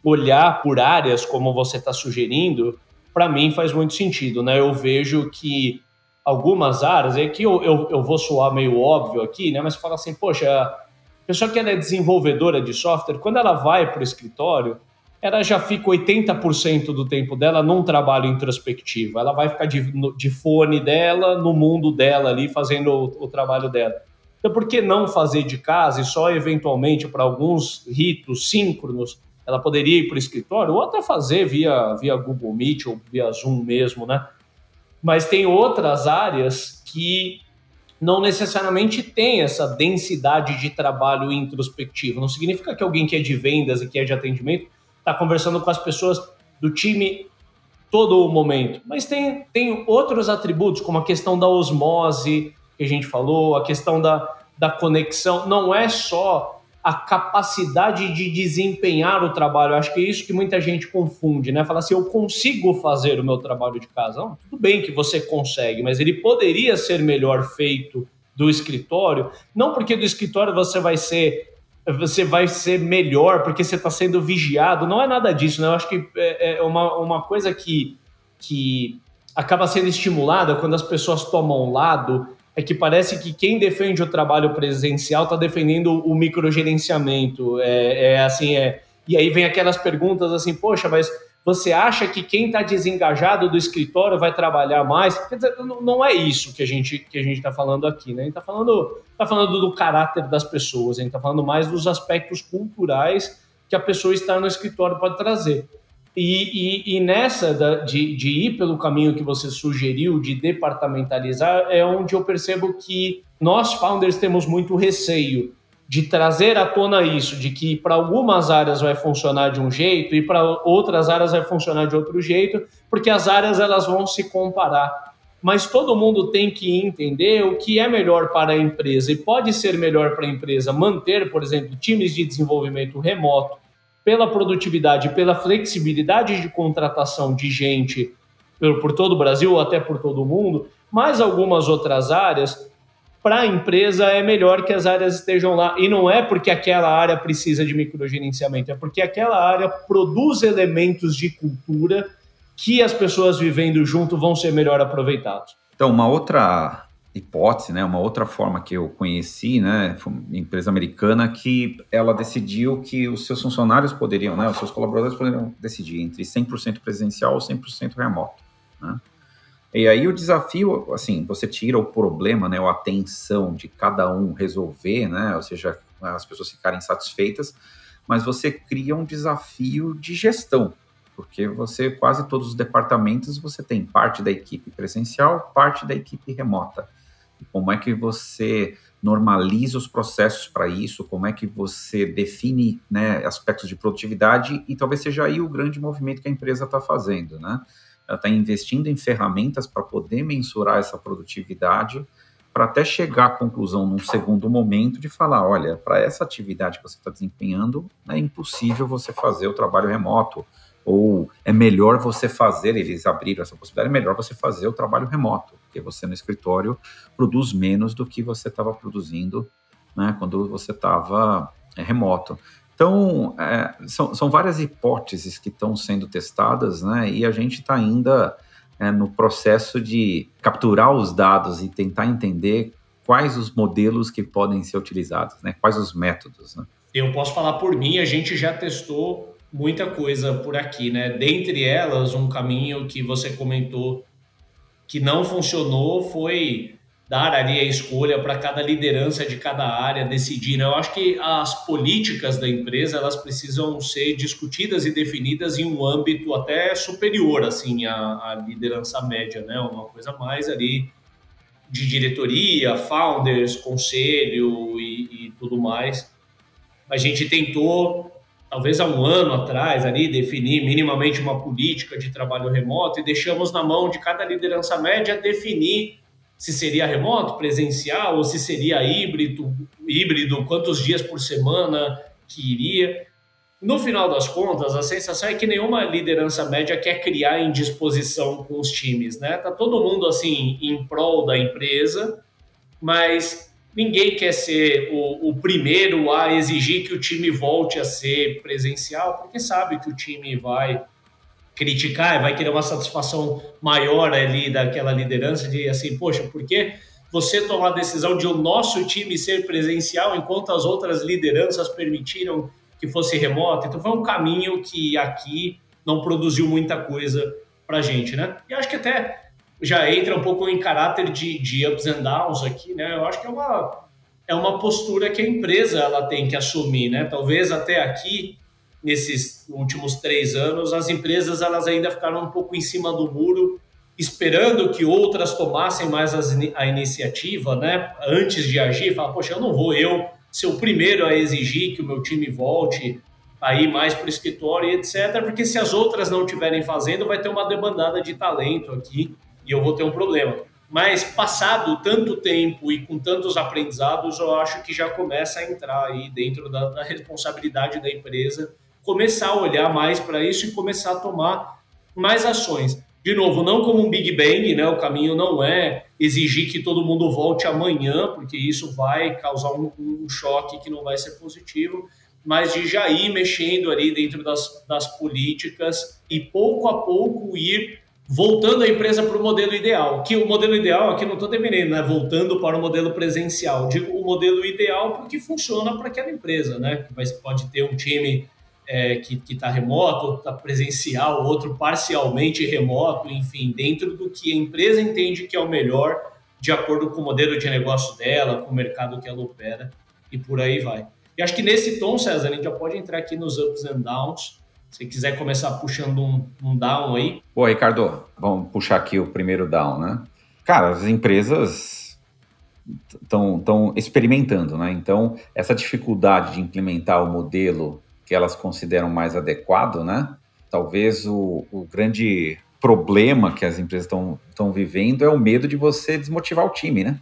olhar por áreas, como você está sugerindo, para mim faz muito sentido, né? Eu vejo que algumas áreas, é que eu, eu, eu vou soar meio óbvio aqui, né? Mas fala assim, poxa, a pessoa que ela é desenvolvedora de software, quando ela vai para o escritório, ela já fica 80% do tempo dela num trabalho introspectivo. Ela vai ficar de, de fone dela, no mundo dela ali, fazendo o, o trabalho dela. Então, por que não fazer de casa e só eventualmente para alguns ritos síncronos ela poderia ir para o escritório ou até fazer via, via Google Meet ou via Zoom mesmo, né? Mas tem outras áreas que não necessariamente tem essa densidade de trabalho introspectivo. Não significa que alguém que é de vendas e que é de atendimento está conversando com as pessoas do time todo o momento. Mas tem, tem outros atributos, como a questão da osmose, que a gente falou, a questão da, da conexão. Não é só a capacidade de desempenhar o trabalho. Eu acho que é isso que muita gente confunde, né? Fala assim, eu consigo fazer o meu trabalho de casa. Não, tudo bem que você consegue, mas ele poderia ser melhor feito do escritório. Não porque do escritório você vai ser você vai ser melhor porque você está sendo vigiado. Não é nada disso, né? Eu acho que é, é uma, uma coisa que, que acaba sendo estimulada quando as pessoas tomam lado é que parece que quem defende o trabalho presencial está defendendo o microgerenciamento. É, é assim, é. E aí vem aquelas perguntas assim, poxa, mas você acha que quem está desengajado do escritório vai trabalhar mais? Quer dizer, não é isso que a gente que a gente está falando aqui, né? A gente está falando, tá falando do caráter das pessoas, a gente está falando mais dos aspectos culturais que a pessoa estar no escritório pode trazer. E, e, e nessa da, de, de ir pelo caminho que você sugeriu, de departamentalizar, é onde eu percebo que nós, founders, temos muito receio de trazer à tona isso, de que para algumas áreas vai funcionar de um jeito e para outras áreas vai funcionar de outro jeito, porque as áreas elas vão se comparar. Mas todo mundo tem que entender o que é melhor para a empresa e pode ser melhor para a empresa manter, por exemplo, times de desenvolvimento remoto pela produtividade, pela flexibilidade de contratação de gente por, por todo o Brasil ou até por todo o mundo, mas algumas outras áreas, para a empresa é melhor que as áreas estejam lá. E não é porque aquela área precisa de microgerenciamento, é porque aquela área produz elementos de cultura que as pessoas vivendo junto vão ser melhor aproveitados. Então, uma outra hipótese, né, uma outra forma que eu conheci, né, empresa americana que ela decidiu que os seus funcionários poderiam, né, os seus colaboradores poderiam decidir entre 100% presencial ou 100% remoto, né? E aí o desafio, assim, você tira o problema, né, a tensão de cada um resolver, né, ou seja, as pessoas ficarem satisfeitas, mas você cria um desafio de gestão, porque você quase todos os departamentos você tem parte da equipe presencial, parte da equipe remota. Como é que você normaliza os processos para isso? Como é que você define né, aspectos de produtividade? E talvez seja aí o grande movimento que a empresa está fazendo, né? Ela está investindo em ferramentas para poder mensurar essa produtividade, para até chegar à conclusão num segundo momento de falar, olha, para essa atividade que você está desempenhando, é impossível você fazer o trabalho remoto, ou é melhor você fazer, eles abriram essa possibilidade, é melhor você fazer o trabalho remoto porque você no escritório produz menos do que você estava produzindo né, quando você estava é, remoto. Então, é, são, são várias hipóteses que estão sendo testadas, né, e a gente está ainda é, no processo de capturar os dados e tentar entender quais os modelos que podem ser utilizados, né, quais os métodos. Né. Eu posso falar por mim, a gente já testou muita coisa por aqui, né? Dentre elas, um caminho que você comentou que não funcionou foi dar ali a escolha para cada liderança de cada área decidir. Né? Eu acho que as políticas da empresa elas precisam ser discutidas e definidas em um âmbito até superior assim à, à liderança média, né? Uma coisa mais ali de diretoria, founders, conselho e, e tudo mais. A gente tentou talvez há um ano atrás, ali, definir minimamente uma política de trabalho remoto e deixamos na mão de cada liderança média definir se seria remoto, presencial, ou se seria híbrido, híbrido, quantos dias por semana que iria. no final das contas, a sensação é que nenhuma liderança média quer criar indisposição com os times, né? Tá todo mundo assim em prol da empresa, mas ninguém quer ser o, o primeiro a exigir que o time volte a ser presencial, porque sabe que o time vai criticar, vai querer uma satisfação maior ali daquela liderança de assim, poxa, por que você tomar a decisão de o nosso time ser presencial enquanto as outras lideranças permitiram que fosse remoto? Então foi um caminho que aqui não produziu muita coisa para gente, né? E acho que até já entra um pouco em caráter de, de ups and downs aqui, né? Eu acho que é uma, é uma postura que a empresa ela tem que assumir, né? Talvez até aqui nesses últimos três anos as empresas elas ainda ficaram um pouco em cima do muro esperando que outras tomassem mais a iniciativa, né? Antes de agir, fala, poxa, eu não vou eu ser o primeiro a exigir que o meu time volte a ir mais para o escritório e etc. Porque se as outras não estiverem fazendo, vai ter uma debandada de talento aqui e eu vou ter um problema. Mas passado tanto tempo e com tantos aprendizados, eu acho que já começa a entrar aí dentro da, da responsabilidade da empresa, começar a olhar mais para isso e começar a tomar mais ações de novo, não como um Big Bang, né? O caminho não é exigir que todo mundo volte amanhã, porque isso vai causar um, um choque que não vai ser positivo, mas de já ir mexendo ali dentro das, das políticas e pouco a pouco ir voltando a empresa para o modelo ideal. Que o modelo ideal aqui não estou defendendo, né? Voltando para o modelo presencial. Digo o modelo ideal porque funciona para aquela empresa, né? Vai, pode ter um time é, que está remoto, outro está presencial, outro parcialmente remoto, enfim, dentro do que a empresa entende que é o melhor, de acordo com o modelo de negócio dela, com o mercado que ela opera, e por aí vai. E acho que nesse tom, César, a gente já pode entrar aqui nos ups and downs. Se quiser começar puxando um, um down aí. Pô, Ricardo, vamos puxar aqui o primeiro down, né? Cara, as empresas estão experimentando, né? Então, essa dificuldade de implementar o modelo que elas consideram mais adequado, né? Talvez o, o grande problema que as empresas estão vivendo é o medo de você desmotivar o time, né?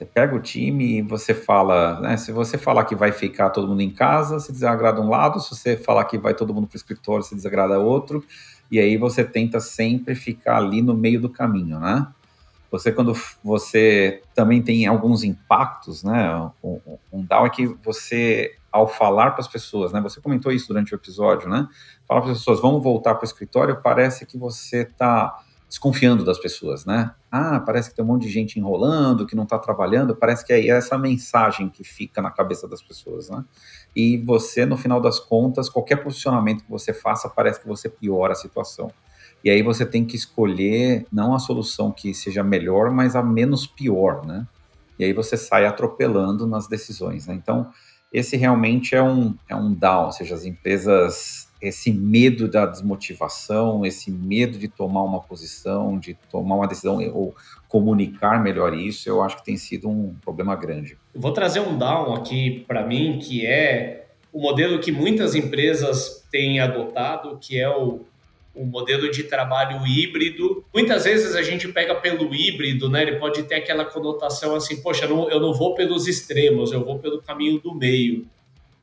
Você pega o time e você fala, né? Se você falar que vai ficar todo mundo em casa, se desagrada um lado, se você falar que vai todo mundo para o escritório, se desagrada outro, e aí você tenta sempre ficar ali no meio do caminho, né? Você, quando você também tem alguns impactos, né? Um, um down é que você ao falar para as pessoas, né? Você comentou isso durante o episódio, né? Falar para as pessoas, vamos voltar para o escritório, parece que você está desconfiando das pessoas, né? Ah, parece que tem um monte de gente enrolando, que não está trabalhando, parece que é essa mensagem que fica na cabeça das pessoas, né? E você, no final das contas, qualquer posicionamento que você faça, parece que você piora a situação. E aí você tem que escolher não a solução que seja melhor, mas a menos pior, né? E aí você sai atropelando nas decisões, né? Então, esse realmente é um, é um down, ou seja, as empresas, esse medo da desmotivação, esse medo de tomar uma posição, de tomar uma decisão ou comunicar melhor isso, eu acho que tem sido um problema grande. Vou trazer um down aqui para mim, que é o modelo que muitas empresas têm adotado, que é o o modelo de trabalho híbrido. Muitas vezes a gente pega pelo híbrido, né? Ele pode ter aquela conotação assim, poxa, não, eu não vou pelos extremos, eu vou pelo caminho do meio.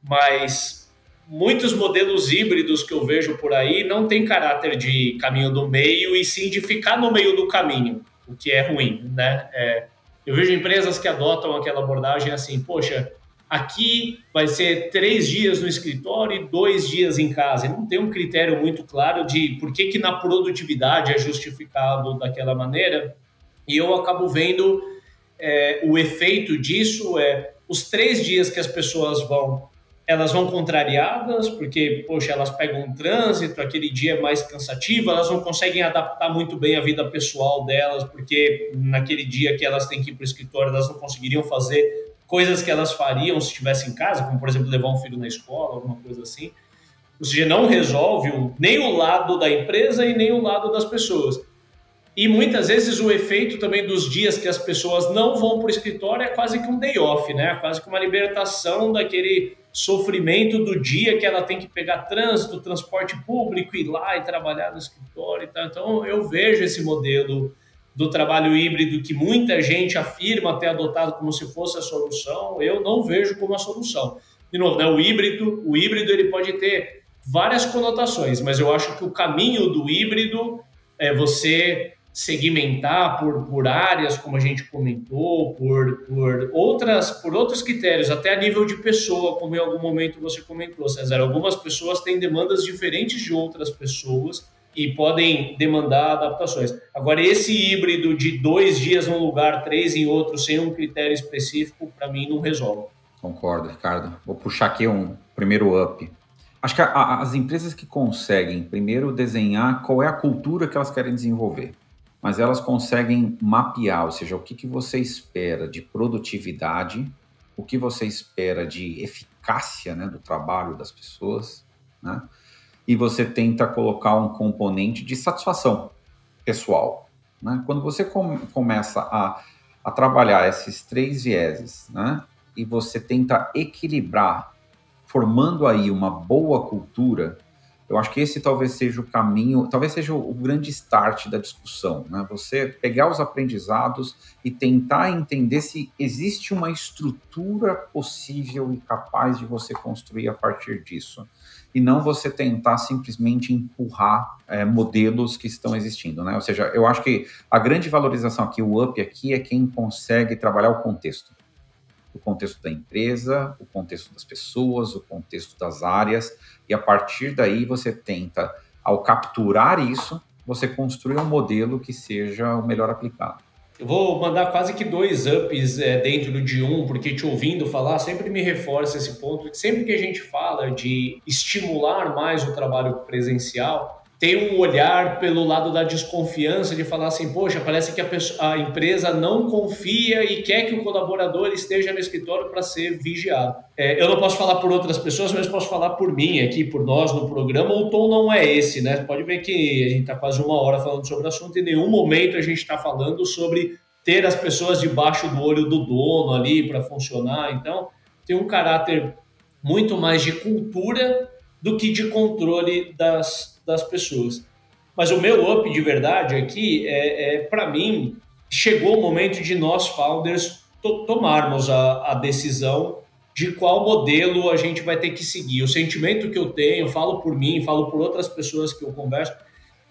Mas muitos modelos híbridos que eu vejo por aí não tem caráter de caminho do meio e sim de ficar no meio do caminho, o que é ruim, né? É, eu vejo empresas que adotam aquela abordagem assim, poxa, Aqui vai ser três dias no escritório e dois dias em casa. E não tem um critério muito claro de por que, que na produtividade é justificado daquela maneira. E eu acabo vendo é, o efeito disso é os três dias que as pessoas vão, elas vão contrariadas, porque, poxa, elas pegam um trânsito, aquele dia é mais cansativo, elas não conseguem adaptar muito bem a vida pessoal delas, porque naquele dia que elas têm que ir para o escritório, elas não conseguiriam fazer coisas que elas fariam se estivessem em casa, como por exemplo levar um filho na escola, alguma coisa assim. Ou seja, não resolve nem o lado da empresa e nem o lado das pessoas. E muitas vezes o efeito também dos dias que as pessoas não vão para o escritório é quase que um day off, né? Quase que uma libertação daquele sofrimento do dia que ela tem que pegar trânsito, transporte público, ir lá e trabalhar no escritório e tal. Então eu vejo esse modelo do trabalho híbrido que muita gente afirma ter adotado como se fosse a solução, eu não vejo como a solução. De novo, né, o híbrido, o híbrido ele pode ter várias conotações, mas eu acho que o caminho do híbrido é você segmentar por, por áreas, como a gente comentou, por, por, outras, por outros critérios, até a nível de pessoa, como em algum momento você comentou, César. Algumas pessoas têm demandas diferentes de outras pessoas e podem demandar adaptações. Agora, esse híbrido de dois dias num lugar, três em outro, sem um critério específico, para mim não resolve. Concordo, Ricardo. Vou puxar aqui um primeiro up. Acho que a, as empresas que conseguem primeiro desenhar qual é a cultura que elas querem desenvolver mas elas conseguem mapear, ou seja, o que, que você espera de produtividade, o que você espera de eficácia né, do trabalho das pessoas, né? e você tenta colocar um componente de satisfação pessoal. Né? Quando você com, começa a, a trabalhar esses três vieses, né? e você tenta equilibrar, formando aí uma boa cultura, eu acho que esse talvez seja o caminho, talvez seja o, grande start da discussão, né? Você pegar os aprendizados e tentar entender se existe uma estrutura possível e capaz de você construir a partir disso. E não você tentar simplesmente empurrar é, modelos que estão existindo, né? Ou seja, eu acho que a grande valorização aqui, o up aqui, é quem consegue trabalhar o contexto o contexto da empresa, o contexto das pessoas, o contexto das áreas, e a partir daí você tenta, ao capturar isso, você construir um modelo que seja o melhor aplicado. Eu vou mandar quase que dois ups é, dentro de um, porque te ouvindo falar sempre me reforça esse ponto. Sempre que a gente fala de estimular mais o trabalho presencial, tem um olhar pelo lado da desconfiança de falar assim, poxa, parece que a, pessoa, a empresa não confia e quer que o colaborador esteja no escritório para ser vigiado. É, eu não posso falar por outras pessoas, mas posso falar por mim aqui, por nós no programa. O tom não é esse, né? Pode ver que a gente está quase uma hora falando sobre o assunto e em nenhum momento a gente está falando sobre ter as pessoas debaixo do olho do dono ali para funcionar. Então, tem um caráter muito mais de cultura do que de controle das das pessoas. Mas o meu up de verdade aqui é, é para mim, chegou o momento de nós founders to tomarmos a, a decisão de qual modelo a gente vai ter que seguir. O sentimento que eu tenho, falo por mim, falo por outras pessoas que eu converso,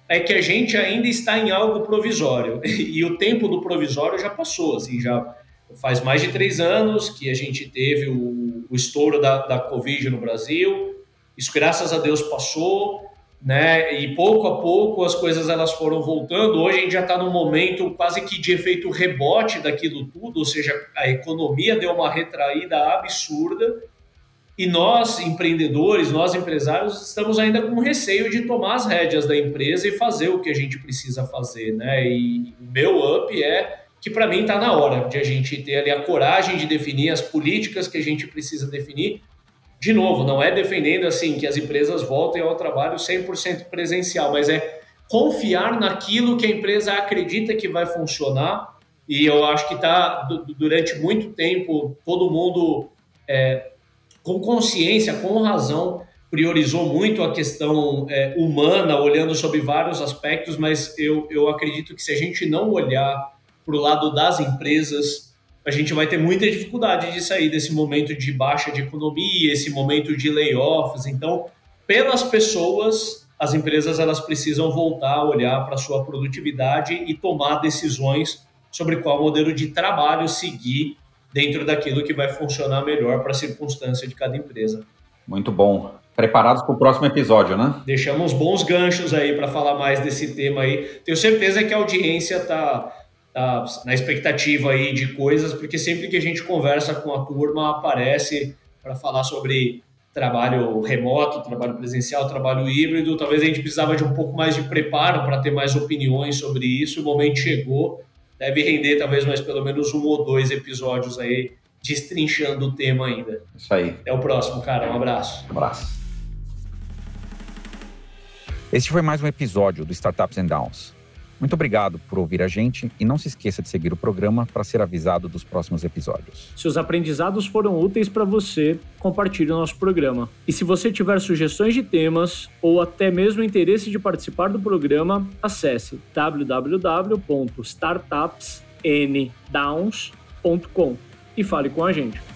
é que a gente ainda está em algo provisório. E o tempo do provisório já passou, assim, já faz mais de três anos que a gente teve o, o estouro da, da Covid no Brasil. Isso, graças a Deus, passou né? E pouco a pouco as coisas elas foram voltando. Hoje a gente já está num momento quase que de efeito rebote daquilo tudo, ou seja, a economia deu uma retraída absurda e nós empreendedores, nós empresários estamos ainda com receio de tomar as rédeas da empresa e fazer o que a gente precisa fazer, né? E o meu up é que para mim está na hora de a gente ter ali a coragem de definir as políticas que a gente precisa definir de novo, não é defendendo assim que as empresas voltem ao trabalho 100% presencial, mas é confiar naquilo que a empresa acredita que vai funcionar. E eu acho que está, durante muito tempo, todo mundo é, com consciência, com razão, priorizou muito a questão é, humana, olhando sobre vários aspectos, mas eu, eu acredito que se a gente não olhar para o lado das empresas, a gente vai ter muita dificuldade de sair desse momento de baixa de economia, esse momento de layoffs. Então, pelas pessoas, as empresas elas precisam voltar a olhar para a sua produtividade e tomar decisões sobre qual modelo de trabalho seguir dentro daquilo que vai funcionar melhor para a circunstância de cada empresa. Muito bom. Preparados para o próximo episódio, né? Deixamos bons ganchos aí para falar mais desse tema aí. Tenho certeza que a audiência está tá na expectativa aí de coisas, porque sempre que a gente conversa com a turma, aparece para falar sobre trabalho remoto, trabalho presencial, trabalho híbrido. Talvez a gente precisava de um pouco mais de preparo para ter mais opiniões sobre isso. O momento chegou, deve render talvez mais pelo menos um ou dois episódios aí destrinchando o tema ainda. Isso aí. Até o próximo, cara. Um abraço. Um abraço. Este foi mais um episódio do Startups and Downs. Muito obrigado por ouvir a gente e não se esqueça de seguir o programa para ser avisado dos próximos episódios. Se os aprendizados foram úteis para você, compartilhe o nosso programa. E se você tiver sugestões de temas ou até mesmo interesse de participar do programa, acesse www.startupsndowns.com e fale com a gente.